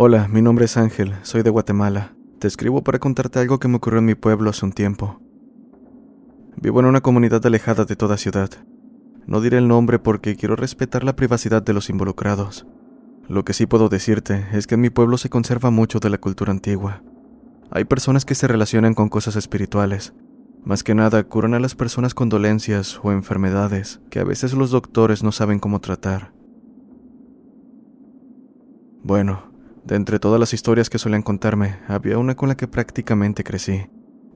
Hola, mi nombre es Ángel, soy de Guatemala. Te escribo para contarte algo que me ocurrió en mi pueblo hace un tiempo. Vivo en una comunidad alejada de toda ciudad. No diré el nombre porque quiero respetar la privacidad de los involucrados. Lo que sí puedo decirte es que en mi pueblo se conserva mucho de la cultura antigua. Hay personas que se relacionan con cosas espirituales. Más que nada curan a las personas con dolencias o enfermedades que a veces los doctores no saben cómo tratar. Bueno, de entre todas las historias que solían contarme, había una con la que prácticamente crecí.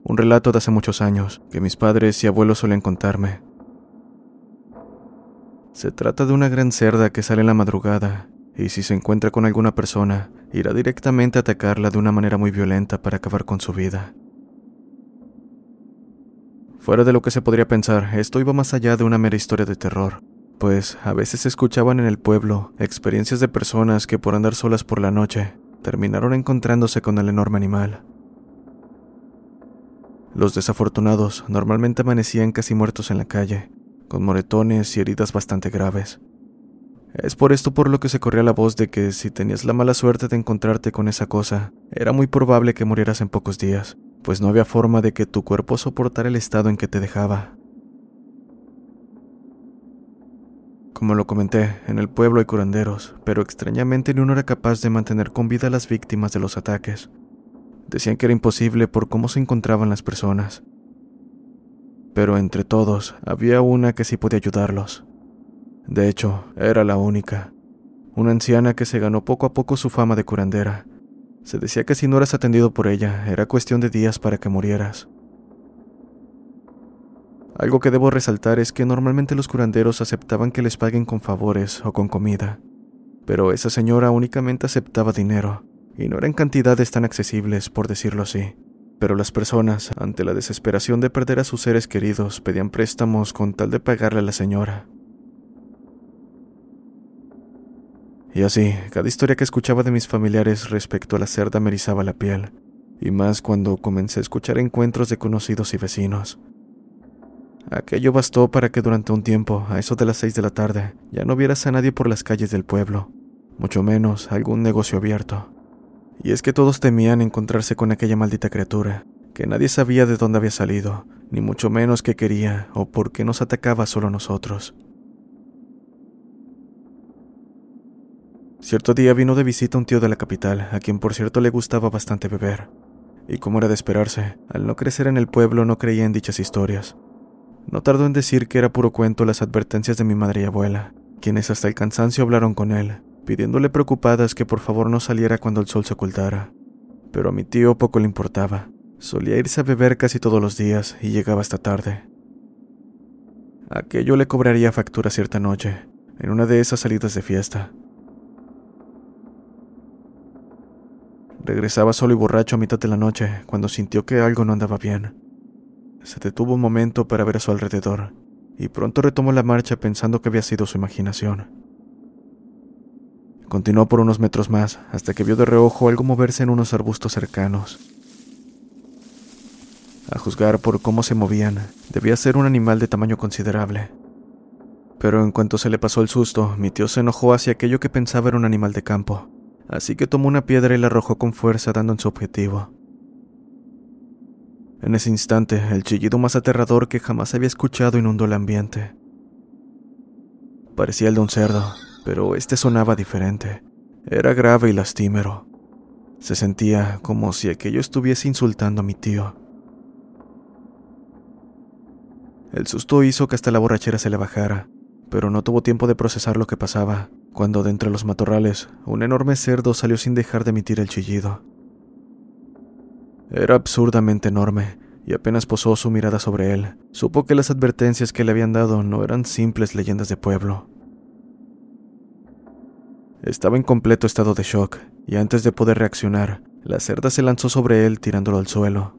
Un relato de hace muchos años que mis padres y abuelos solían contarme. Se trata de una gran cerda que sale en la madrugada y si se encuentra con alguna persona, irá directamente a atacarla de una manera muy violenta para acabar con su vida. Fuera de lo que se podría pensar, esto iba más allá de una mera historia de terror, pues a veces se escuchaban en el pueblo experiencias de personas que por andar solas por la noche terminaron encontrándose con el enorme animal. Los desafortunados normalmente amanecían casi muertos en la calle, con moretones y heridas bastante graves. Es por esto por lo que se corría la voz de que si tenías la mala suerte de encontrarte con esa cosa, era muy probable que murieras en pocos días, pues no había forma de que tu cuerpo soportara el estado en que te dejaba. Como lo comenté, en el pueblo hay curanderos, pero extrañamente ni uno era capaz de mantener con vida a las víctimas de los ataques. Decían que era imposible por cómo se encontraban las personas. Pero entre todos había una que sí podía ayudarlos. De hecho, era la única. Una anciana que se ganó poco a poco su fama de curandera. Se decía que si no eras atendido por ella, era cuestión de días para que murieras. Algo que debo resaltar es que normalmente los curanderos aceptaban que les paguen con favores o con comida, pero esa señora únicamente aceptaba dinero, y no eran cantidades tan accesibles, por decirlo así. Pero las personas, ante la desesperación de perder a sus seres queridos, pedían préstamos con tal de pagarle a la señora. Y así, cada historia que escuchaba de mis familiares respecto a la cerda me erizaba la piel, y más cuando comencé a escuchar encuentros de conocidos y vecinos. Aquello bastó para que durante un tiempo, a eso de las seis de la tarde, ya no vieras a nadie por las calles del pueblo, mucho menos algún negocio abierto. Y es que todos temían encontrarse con aquella maldita criatura, que nadie sabía de dónde había salido, ni mucho menos qué quería o por qué nos atacaba solo a nosotros. Cierto día vino de visita un tío de la capital, a quien por cierto le gustaba bastante beber. Y como era de esperarse, al no crecer en el pueblo no creía en dichas historias. No tardó en decir que era puro cuento las advertencias de mi madre y abuela, quienes hasta el cansancio hablaron con él, pidiéndole preocupadas que por favor no saliera cuando el sol se ocultara. Pero a mi tío poco le importaba. Solía irse a beber casi todos los días y llegaba hasta tarde. Aquello le cobraría factura cierta noche, en una de esas salidas de fiesta. Regresaba solo y borracho a mitad de la noche cuando sintió que algo no andaba bien. Se detuvo un momento para ver a su alrededor y pronto retomó la marcha pensando que había sido su imaginación. Continuó por unos metros más hasta que vio de reojo algo moverse en unos arbustos cercanos. A juzgar por cómo se movían, debía ser un animal de tamaño considerable. Pero en cuanto se le pasó el susto, mi tío se enojó hacia aquello que pensaba era un animal de campo, así que tomó una piedra y la arrojó con fuerza dando en su objetivo. En ese instante, el chillido más aterrador que jamás había escuchado inundó el ambiente. Parecía el de un cerdo, pero este sonaba diferente. Era grave y lastimero. Se sentía como si aquello estuviese insultando a mi tío. El susto hizo que hasta la borrachera se le bajara, pero no tuvo tiempo de procesar lo que pasaba, cuando de entre los matorrales un enorme cerdo salió sin dejar de emitir el chillido. Era absurdamente enorme, y apenas posó su mirada sobre él, supo que las advertencias que le habían dado no eran simples leyendas de pueblo. Estaba en completo estado de shock, y antes de poder reaccionar, la cerda se lanzó sobre él tirándolo al suelo.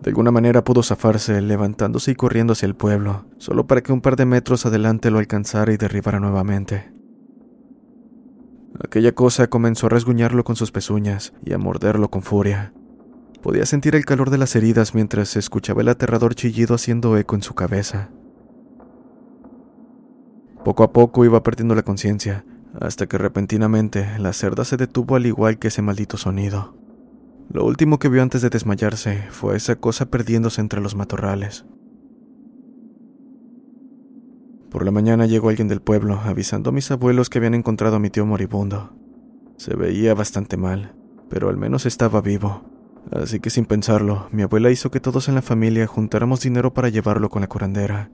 De alguna manera pudo zafarse, levantándose y corriendo hacia el pueblo, solo para que un par de metros adelante lo alcanzara y derribara nuevamente. Aquella cosa comenzó a rasguñarlo con sus pezuñas y a morderlo con furia. Podía sentir el calor de las heridas mientras escuchaba el aterrador chillido haciendo eco en su cabeza. Poco a poco iba perdiendo la conciencia, hasta que repentinamente la cerda se detuvo al igual que ese maldito sonido. Lo último que vio antes de desmayarse fue esa cosa perdiéndose entre los matorrales. Por la mañana llegó alguien del pueblo avisando a mis abuelos que habían encontrado a mi tío moribundo. Se veía bastante mal, pero al menos estaba vivo. Así que sin pensarlo, mi abuela hizo que todos en la familia juntáramos dinero para llevarlo con la curandera.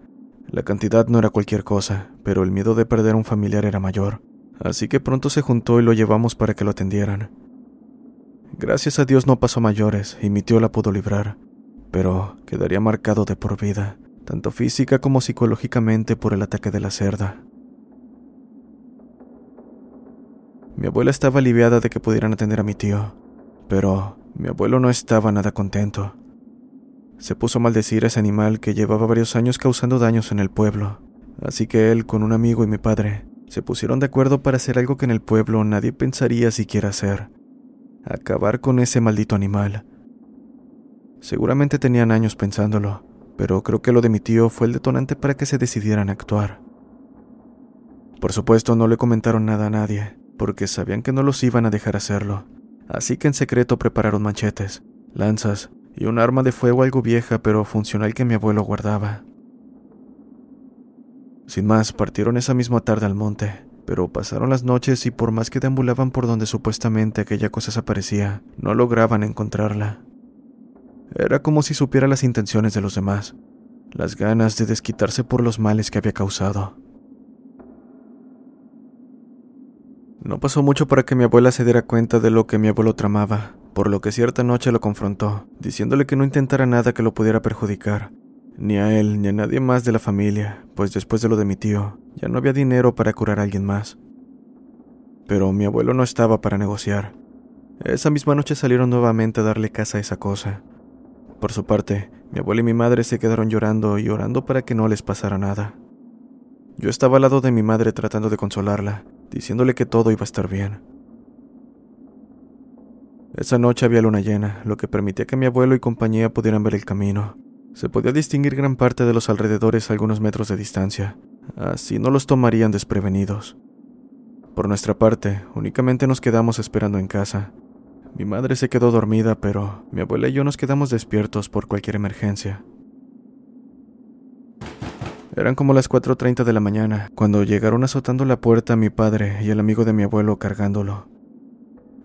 La cantidad no era cualquier cosa, pero el miedo de perder a un familiar era mayor, así que pronto se juntó y lo llevamos para que lo atendieran. Gracias a Dios no pasó mayores y mi tío la pudo librar, pero quedaría marcado de por vida tanto física como psicológicamente por el ataque de la cerda. Mi abuela estaba aliviada de que pudieran atender a mi tío, pero mi abuelo no estaba nada contento. Se puso a maldecir a ese animal que llevaba varios años causando daños en el pueblo, así que él, con un amigo y mi padre, se pusieron de acuerdo para hacer algo que en el pueblo nadie pensaría siquiera hacer. Acabar con ese maldito animal. Seguramente tenían años pensándolo, pero creo que lo de mi tío fue el detonante para que se decidieran a actuar. Por supuesto, no le comentaron nada a nadie, porque sabían que no los iban a dejar hacerlo, así que en secreto prepararon machetes, lanzas y un arma de fuego algo vieja pero funcional que mi abuelo guardaba. Sin más, partieron esa misma tarde al monte, pero pasaron las noches y por más que deambulaban por donde supuestamente aquella cosa desaparecía, no lograban encontrarla. Era como si supiera las intenciones de los demás, las ganas de desquitarse por los males que había causado. No pasó mucho para que mi abuela se diera cuenta de lo que mi abuelo tramaba, por lo que cierta noche lo confrontó, diciéndole que no intentara nada que lo pudiera perjudicar, ni a él ni a nadie más de la familia, pues después de lo de mi tío, ya no había dinero para curar a alguien más. Pero mi abuelo no estaba para negociar. Esa misma noche salieron nuevamente a darle casa a esa cosa, por su parte, mi abuela y mi madre se quedaron llorando y orando para que no les pasara nada. Yo estaba al lado de mi madre tratando de consolarla, diciéndole que todo iba a estar bien. Esa noche había luna llena, lo que permitía que mi abuelo y compañía pudieran ver el camino. Se podía distinguir gran parte de los alrededores a algunos metros de distancia, así no los tomarían desprevenidos. Por nuestra parte, únicamente nos quedamos esperando en casa, mi madre se quedó dormida, pero mi abuela y yo nos quedamos despiertos por cualquier emergencia. Eran como las 4.30 de la mañana, cuando llegaron azotando la puerta mi padre y el amigo de mi abuelo cargándolo.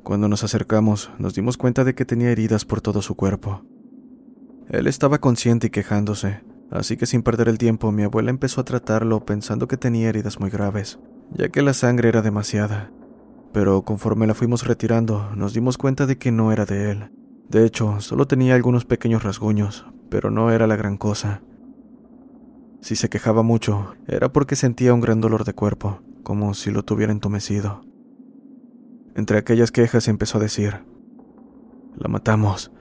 Cuando nos acercamos, nos dimos cuenta de que tenía heridas por todo su cuerpo. Él estaba consciente y quejándose, así que sin perder el tiempo mi abuela empezó a tratarlo pensando que tenía heridas muy graves, ya que la sangre era demasiada, pero conforme la fuimos retirando, nos dimos cuenta de que no era de él. De hecho, solo tenía algunos pequeños rasguños, pero no era la gran cosa. Si se quejaba mucho, era porque sentía un gran dolor de cuerpo, como si lo tuviera entumecido. Entre aquellas quejas empezó a decir, La matamos,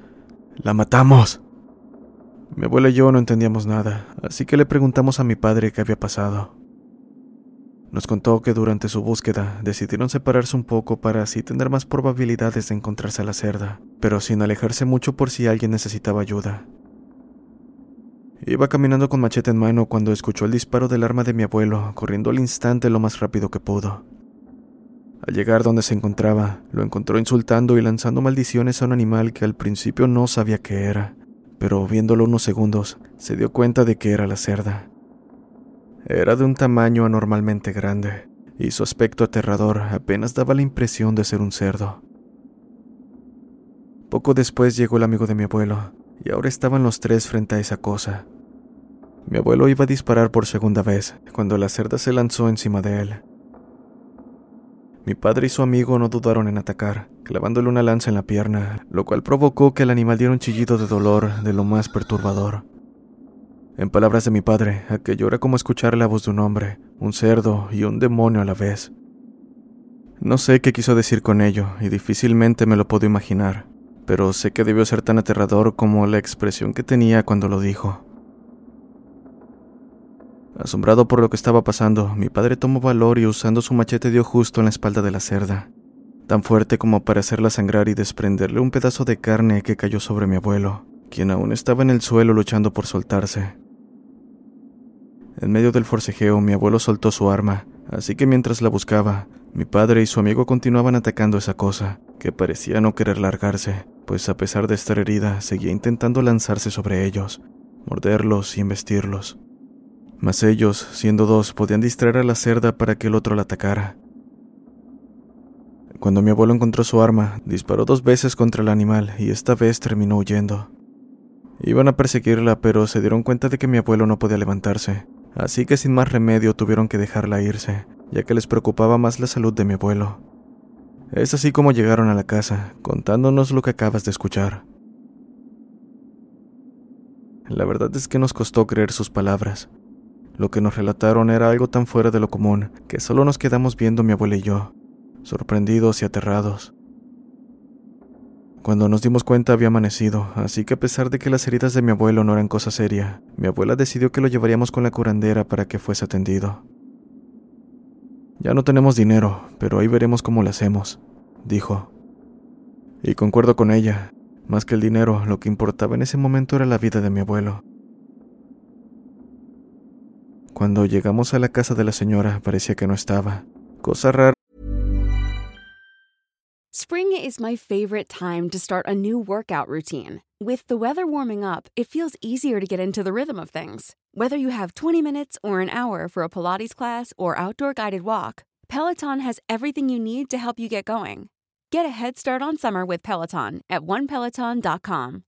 la matamos. Mi abuela y yo no entendíamos nada, así que le preguntamos a mi padre qué había pasado. Nos contó que durante su búsqueda decidieron separarse un poco para así tener más probabilidades de encontrarse a la cerda, pero sin alejarse mucho por si alguien necesitaba ayuda. Iba caminando con machete en mano cuando escuchó el disparo del arma de mi abuelo, corriendo al instante lo más rápido que pudo. Al llegar donde se encontraba, lo encontró insultando y lanzando maldiciones a un animal que al principio no sabía qué era, pero viéndolo unos segundos, se dio cuenta de que era la cerda. Era de un tamaño anormalmente grande, y su aspecto aterrador apenas daba la impresión de ser un cerdo. Poco después llegó el amigo de mi abuelo, y ahora estaban los tres frente a esa cosa. Mi abuelo iba a disparar por segunda vez cuando la cerda se lanzó encima de él. Mi padre y su amigo no dudaron en atacar, clavándole una lanza en la pierna, lo cual provocó que el animal diera un chillido de dolor de lo más perturbador. En palabras de mi padre, aquello era como escuchar la voz de un hombre, un cerdo y un demonio a la vez. No sé qué quiso decir con ello, y difícilmente me lo puedo imaginar, pero sé que debió ser tan aterrador como la expresión que tenía cuando lo dijo. Asombrado por lo que estaba pasando, mi padre tomó valor y usando su machete dio justo en la espalda de la cerda, tan fuerte como para hacerla sangrar y desprenderle un pedazo de carne que cayó sobre mi abuelo, quien aún estaba en el suelo luchando por soltarse. En medio del forcejeo, mi abuelo soltó su arma, así que mientras la buscaba, mi padre y su amigo continuaban atacando esa cosa, que parecía no querer largarse, pues a pesar de estar herida, seguía intentando lanzarse sobre ellos, morderlos y embestirlos mas ellos, siendo dos, podían distraer a la cerda para que el otro la atacara. Cuando mi abuelo encontró su arma, disparó dos veces contra el animal y esta vez terminó huyendo. Iban a perseguirla, pero se dieron cuenta de que mi abuelo no podía levantarse, así que sin más remedio tuvieron que dejarla irse, ya que les preocupaba más la salud de mi abuelo. Es así como llegaron a la casa, contándonos lo que acabas de escuchar. La verdad es que nos costó creer sus palabras, lo que nos relataron era algo tan fuera de lo común que solo nos quedamos viendo mi abuela y yo, sorprendidos y aterrados. Cuando nos dimos cuenta había amanecido, así que a pesar de que las heridas de mi abuelo no eran cosa seria, mi abuela decidió que lo llevaríamos con la curandera para que fuese atendido. Ya no tenemos dinero, pero ahí veremos cómo lo hacemos, dijo. Y concuerdo con ella, más que el dinero, lo que importaba en ese momento era la vida de mi abuelo. Cuando llegamos a la casa de la señora, parecía que no estaba. Cosa rara. Spring is my favorite time to start a new workout routine. With the weather warming up, it feels easier to get into the rhythm of things. Whether you have 20 minutes or an hour for a Pilates class or outdoor guided walk, Peloton has everything you need to help you get going. Get a head start on summer with Peloton at onepeloton.com.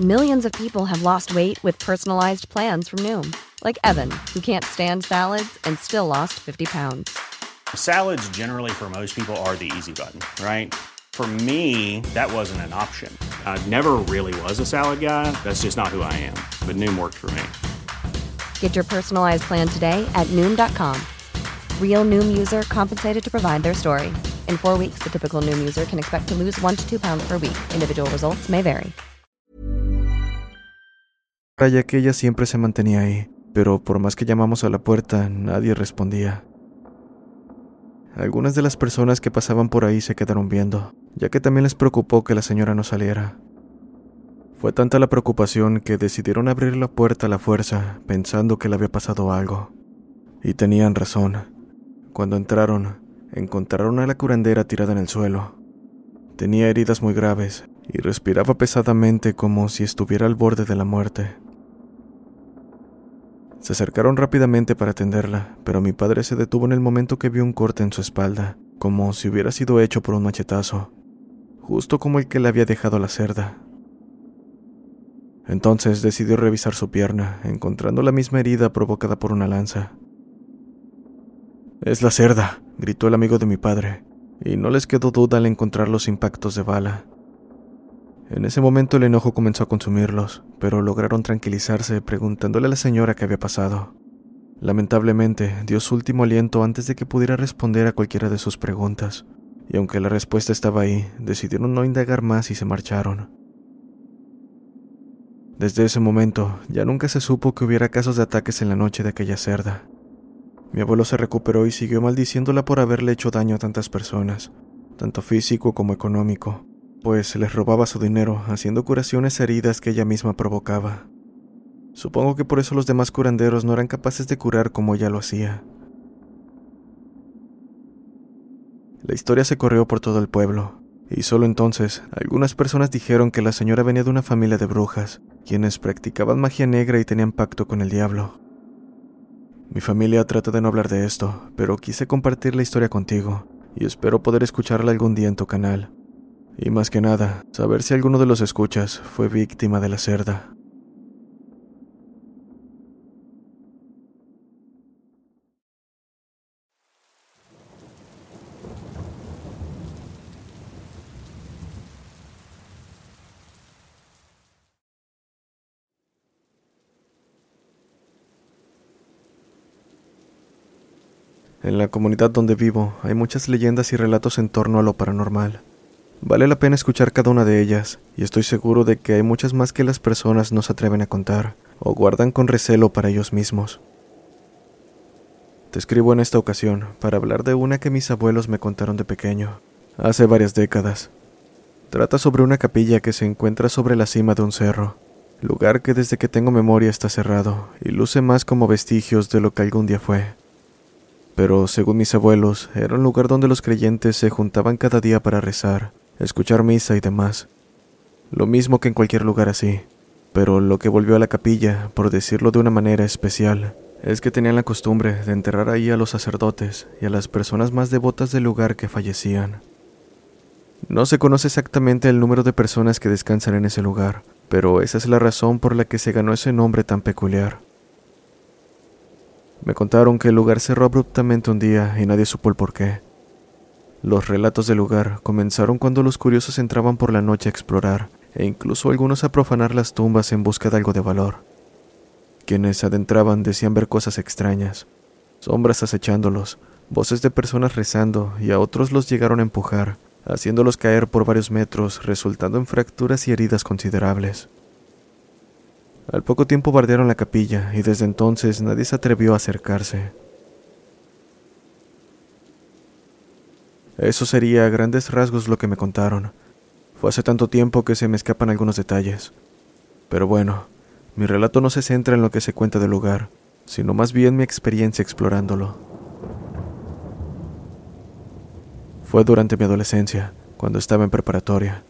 Millions of people have lost weight with personalized plans from Noom, like Evan, who can't stand salads and still lost 50 pounds. Salads, generally, for most people, are the easy button, right? For me, that wasn't an option. I never really was a salad guy. That's just not who I am. But Noom worked for me. Get your personalized plan today at Noom.com. Real Noom user compensated to provide their story. In four weeks, the typical Noom user can expect to lose one to two pounds per week. Individual results may vary. ya que ella siempre se mantenía ahí, pero por más que llamamos a la puerta, nadie respondía. Algunas de las personas que pasaban por ahí se quedaron viendo, ya que también les preocupó que la señora no saliera. Fue tanta la preocupación que decidieron abrir la puerta a la fuerza, pensando que le había pasado algo. Y tenían razón. Cuando entraron, encontraron a la curandera tirada en el suelo. Tenía heridas muy graves y respiraba pesadamente como si estuviera al borde de la muerte. Se acercaron rápidamente para atenderla, pero mi padre se detuvo en el momento que vio un corte en su espalda, como si hubiera sido hecho por un machetazo, justo como el que le había dejado la cerda. Entonces decidió revisar su pierna, encontrando la misma herida provocada por una lanza. Es la cerda, gritó el amigo de mi padre, y no les quedó duda al encontrar los impactos de bala. En ese momento el enojo comenzó a consumirlos, pero lograron tranquilizarse preguntándole a la señora qué había pasado. Lamentablemente, dio su último aliento antes de que pudiera responder a cualquiera de sus preguntas, y aunque la respuesta estaba ahí, decidieron no indagar más y se marcharon. Desde ese momento, ya nunca se supo que hubiera casos de ataques en la noche de aquella cerda. Mi abuelo se recuperó y siguió maldiciéndola por haberle hecho daño a tantas personas, tanto físico como económico, pues les robaba su dinero haciendo curaciones heridas que ella misma provocaba. Supongo que por eso los demás curanderos no eran capaces de curar como ella lo hacía. La historia se corrió por todo el pueblo, y solo entonces algunas personas dijeron que la señora venía de una familia de brujas, quienes practicaban magia negra y tenían pacto con el diablo. Mi familia trata de no hablar de esto, pero quise compartir la historia contigo, y espero poder escucharla algún día en tu canal. Y más que nada, saber si alguno de los escuchas fue víctima de la cerda. En la comunidad donde vivo hay muchas leyendas y relatos en torno a lo paranormal. Vale la pena escuchar cada una de ellas, y estoy seguro de que hay muchas más que las personas no se atreven a contar, o guardan con recelo para ellos mismos. Te escribo en esta ocasión para hablar de una que mis abuelos me contaron de pequeño, hace varias décadas. Trata sobre una capilla que se encuentra sobre la cima de un cerro, lugar que desde que tengo memoria está cerrado y luce más como vestigios de lo que algún día fue. Pero, según mis abuelos, era un lugar donde los creyentes se juntaban cada día para rezar, escuchar misa y demás. Lo mismo que en cualquier lugar así. Pero lo que volvió a la capilla, por decirlo de una manera especial, es que tenían la costumbre de enterrar ahí a los sacerdotes y a las personas más devotas del lugar que fallecían. No se conoce exactamente el número de personas que descansan en ese lugar, pero esa es la razón por la que se ganó ese nombre tan peculiar. Me contaron que el lugar cerró abruptamente un día y nadie supo el por qué. Los relatos del lugar comenzaron cuando los curiosos entraban por la noche a explorar, e incluso algunos a profanar las tumbas en busca de algo de valor. Quienes adentraban decían ver cosas extrañas, sombras acechándolos, voces de personas rezando, y a otros los llegaron a empujar, haciéndolos caer por varios metros, resultando en fracturas y heridas considerables. Al poco tiempo bardearon la capilla y desde entonces nadie se atrevió a acercarse. Eso sería a grandes rasgos lo que me contaron. Fue hace tanto tiempo que se me escapan algunos detalles. Pero bueno, mi relato no se centra en lo que se cuenta del lugar, sino más bien mi experiencia explorándolo. Fue durante mi adolescencia, cuando estaba en preparatoria.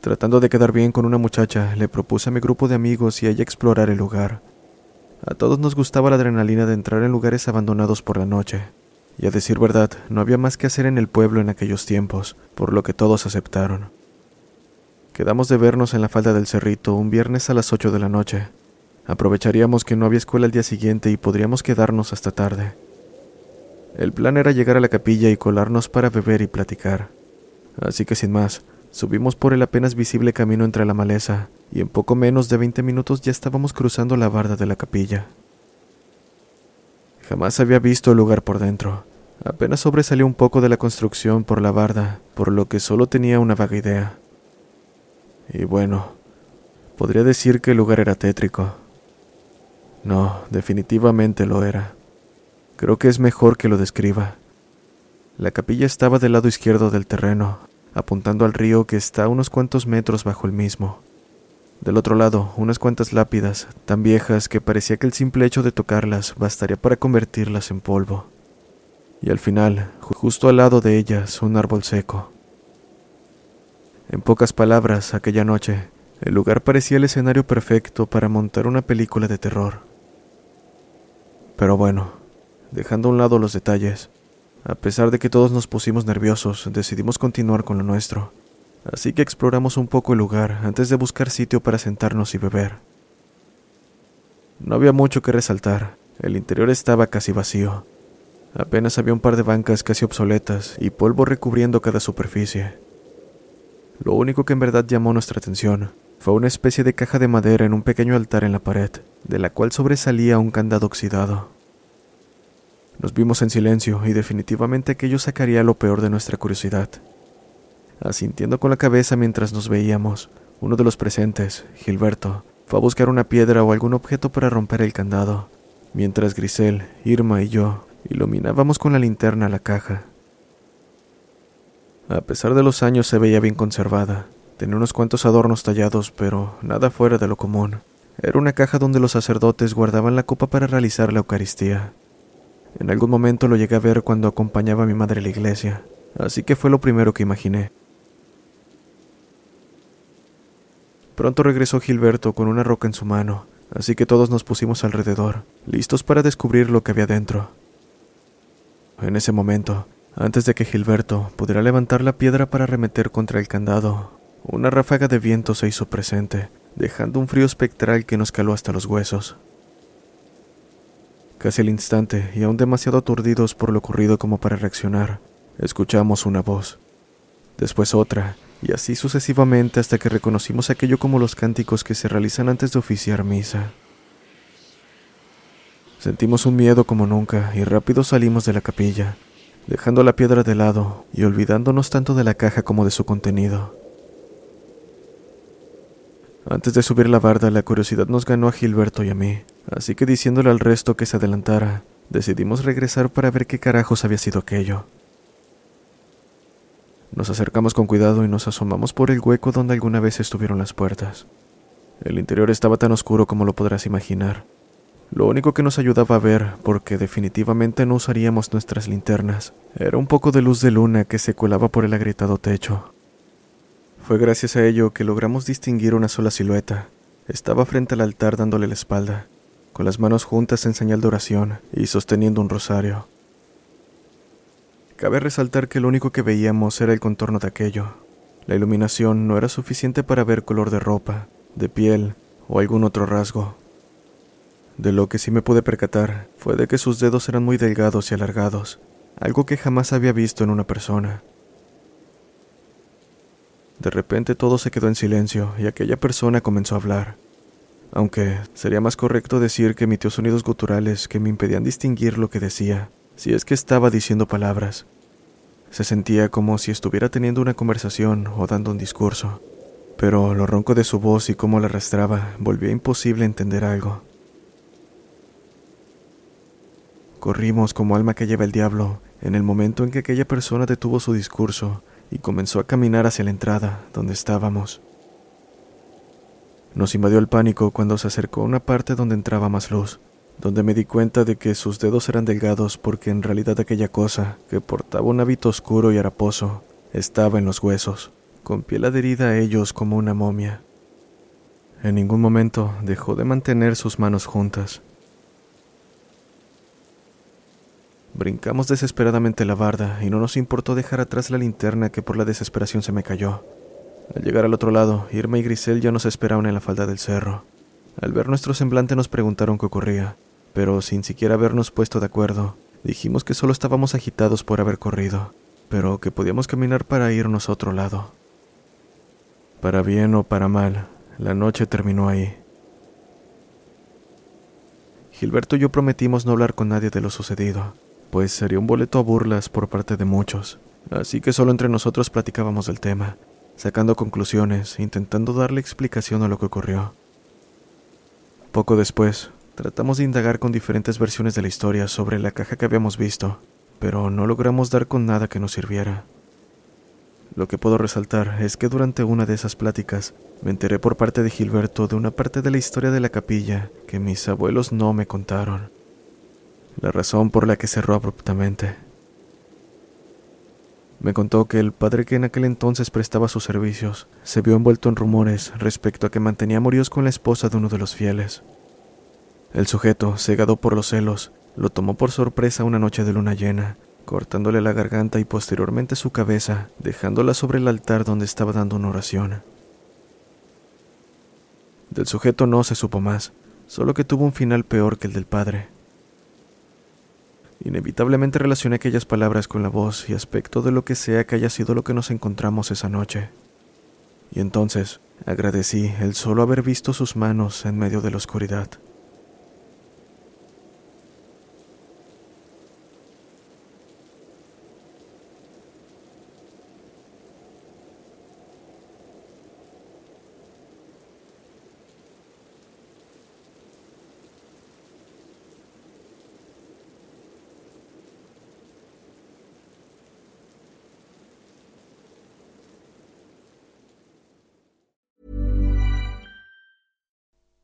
Tratando de quedar bien con una muchacha, le propuse a mi grupo de amigos y a explorar el lugar. A todos nos gustaba la adrenalina de entrar en lugares abandonados por la noche, y a decir verdad, no había más que hacer en el pueblo en aquellos tiempos, por lo que todos aceptaron. Quedamos de vernos en la falda del cerrito un viernes a las ocho de la noche. Aprovecharíamos que no había escuela el día siguiente y podríamos quedarnos hasta tarde. El plan era llegar a la capilla y colarnos para beber y platicar. Así que sin más, subimos por el apenas visible camino entre la maleza, y en poco menos de veinte minutos ya estábamos cruzando la barda de la capilla. Jamás había visto el lugar por dentro. Apenas sobresalió un poco de la construcción por la barda, por lo que solo tenía una vaga idea. Y bueno, podría decir que el lugar era tétrico. No, definitivamente lo era. Creo que es mejor que lo describa. La capilla estaba del lado izquierdo del terreno, apuntando al río que está unos cuantos metros bajo el mismo. Del otro lado, unas cuantas lápidas, tan viejas que parecía que el simple hecho de tocarlas bastaría para convertirlas en polvo. Y al final, justo al lado de ellas, un árbol seco. En pocas palabras, aquella noche, el lugar parecía el escenario perfecto para montar una película de terror. Pero bueno, dejando a un lado los detalles, a pesar de que todos nos pusimos nerviosos, decidimos continuar con lo nuestro así que exploramos un poco el lugar antes de buscar sitio para sentarnos y beber. No había mucho que resaltar, el interior estaba casi vacío. Apenas había un par de bancas casi obsoletas y polvo recubriendo cada superficie. Lo único que en verdad llamó nuestra atención fue una especie de caja de madera en un pequeño altar en la pared, de la cual sobresalía un candado oxidado. Nos vimos en silencio y definitivamente aquello sacaría lo peor de nuestra curiosidad. Asintiendo con la cabeza mientras nos veíamos, uno de los presentes, Gilberto, fue a buscar una piedra o algún objeto para romper el candado, mientras Grisel, Irma y yo iluminábamos con la linterna la caja. A pesar de los años se veía bien conservada. Tenía unos cuantos adornos tallados, pero nada fuera de lo común. Era una caja donde los sacerdotes guardaban la copa para realizar la Eucaristía. En algún momento lo llegué a ver cuando acompañaba a mi madre a la iglesia, así que fue lo primero que imaginé. Pronto regresó Gilberto con una roca en su mano, así que todos nos pusimos alrededor, listos para descubrir lo que había dentro. En ese momento, antes de que Gilberto pudiera levantar la piedra para arremeter contra el candado, una ráfaga de viento se hizo presente, dejando un frío espectral que nos caló hasta los huesos. Casi al instante, y aún demasiado aturdidos por lo ocurrido como para reaccionar, escuchamos una voz, después otra, y así sucesivamente hasta que reconocimos aquello como los cánticos que se realizan antes de oficiar misa. Sentimos un miedo como nunca y rápido salimos de la capilla, dejando la piedra de lado y olvidándonos tanto de la caja como de su contenido. Antes de subir la barda, la curiosidad nos ganó a Gilberto y a mí, así que diciéndole al resto que se adelantara, decidimos regresar para ver qué carajos había sido aquello. Nos acercamos con cuidado y nos asomamos por el hueco donde alguna vez estuvieron las puertas. El interior estaba tan oscuro como lo podrás imaginar. Lo único que nos ayudaba a ver, porque definitivamente no usaríamos nuestras linternas, era un poco de luz de luna que se colaba por el agrietado techo. Fue gracias a ello que logramos distinguir una sola silueta. Estaba frente al altar dándole la espalda, con las manos juntas en señal de oración y sosteniendo un rosario. Cabe resaltar que lo único que veíamos era el contorno de aquello. La iluminación no era suficiente para ver color de ropa, de piel o algún otro rasgo. De lo que sí me pude percatar fue de que sus dedos eran muy delgados y alargados, algo que jamás había visto en una persona. De repente todo se quedó en silencio y aquella persona comenzó a hablar. Aunque sería más correcto decir que emitió sonidos guturales que me impedían distinguir lo que decía, si es que estaba diciendo palabras. Se sentía como si estuviera teniendo una conversación o dando un discurso, pero lo ronco de su voz y cómo la arrastraba volvía imposible entender algo. Corrimos como alma que lleva el diablo en el momento en que aquella persona detuvo su discurso y comenzó a caminar hacia la entrada, donde estábamos. Nos invadió el pánico cuando se acercó a una parte donde entraba más luz, donde me di cuenta de que sus dedos eran delgados porque en realidad aquella cosa, que portaba un hábito oscuro y haraposo, estaba en los huesos, con piel adherida a ellos como una momia. En ningún momento dejó de mantener sus manos juntas, Brincamos desesperadamente la barda y no nos importó dejar atrás la linterna que por la desesperación se me cayó. Al llegar al otro lado, Irma y Grisel ya nos esperaban en la falda del cerro. Al ver nuestro semblante nos preguntaron qué ocurría, pero sin siquiera habernos puesto de acuerdo, dijimos que solo estábamos agitados por haber corrido, pero que podíamos caminar para irnos a otro lado. Para bien o para mal, la noche terminó ahí. Gilberto y yo prometimos no hablar con nadie de lo sucedido, pues sería un boleto a burlas por parte de muchos, así que solo entre nosotros platicábamos del tema, sacando conclusiones, intentando darle explicación a lo que ocurrió. Poco después, tratamos de indagar con diferentes versiones de la historia sobre la caja que habíamos visto, pero no logramos dar con nada que nos sirviera. Lo que puedo resaltar es que durante una de esas pláticas me enteré por parte de Gilberto de una parte de la historia de la capilla que mis abuelos no me contaron la razón por la que cerró abruptamente. Me contó que el padre que en aquel entonces prestaba sus servicios se vio envuelto en rumores respecto a que mantenía morios con la esposa de uno de los fieles. El sujeto, cegado por los celos, lo tomó por sorpresa una noche de luna llena, cortándole la garganta y posteriormente su cabeza, dejándola sobre el altar donde estaba dando una oración. Del sujeto no se supo más, solo que tuvo un final peor que el del padre. Inevitablemente relacioné aquellas palabras con la voz y aspecto de lo que sea que haya sido lo que nos encontramos esa noche. Y entonces agradecí el solo haber visto sus manos en medio de la oscuridad.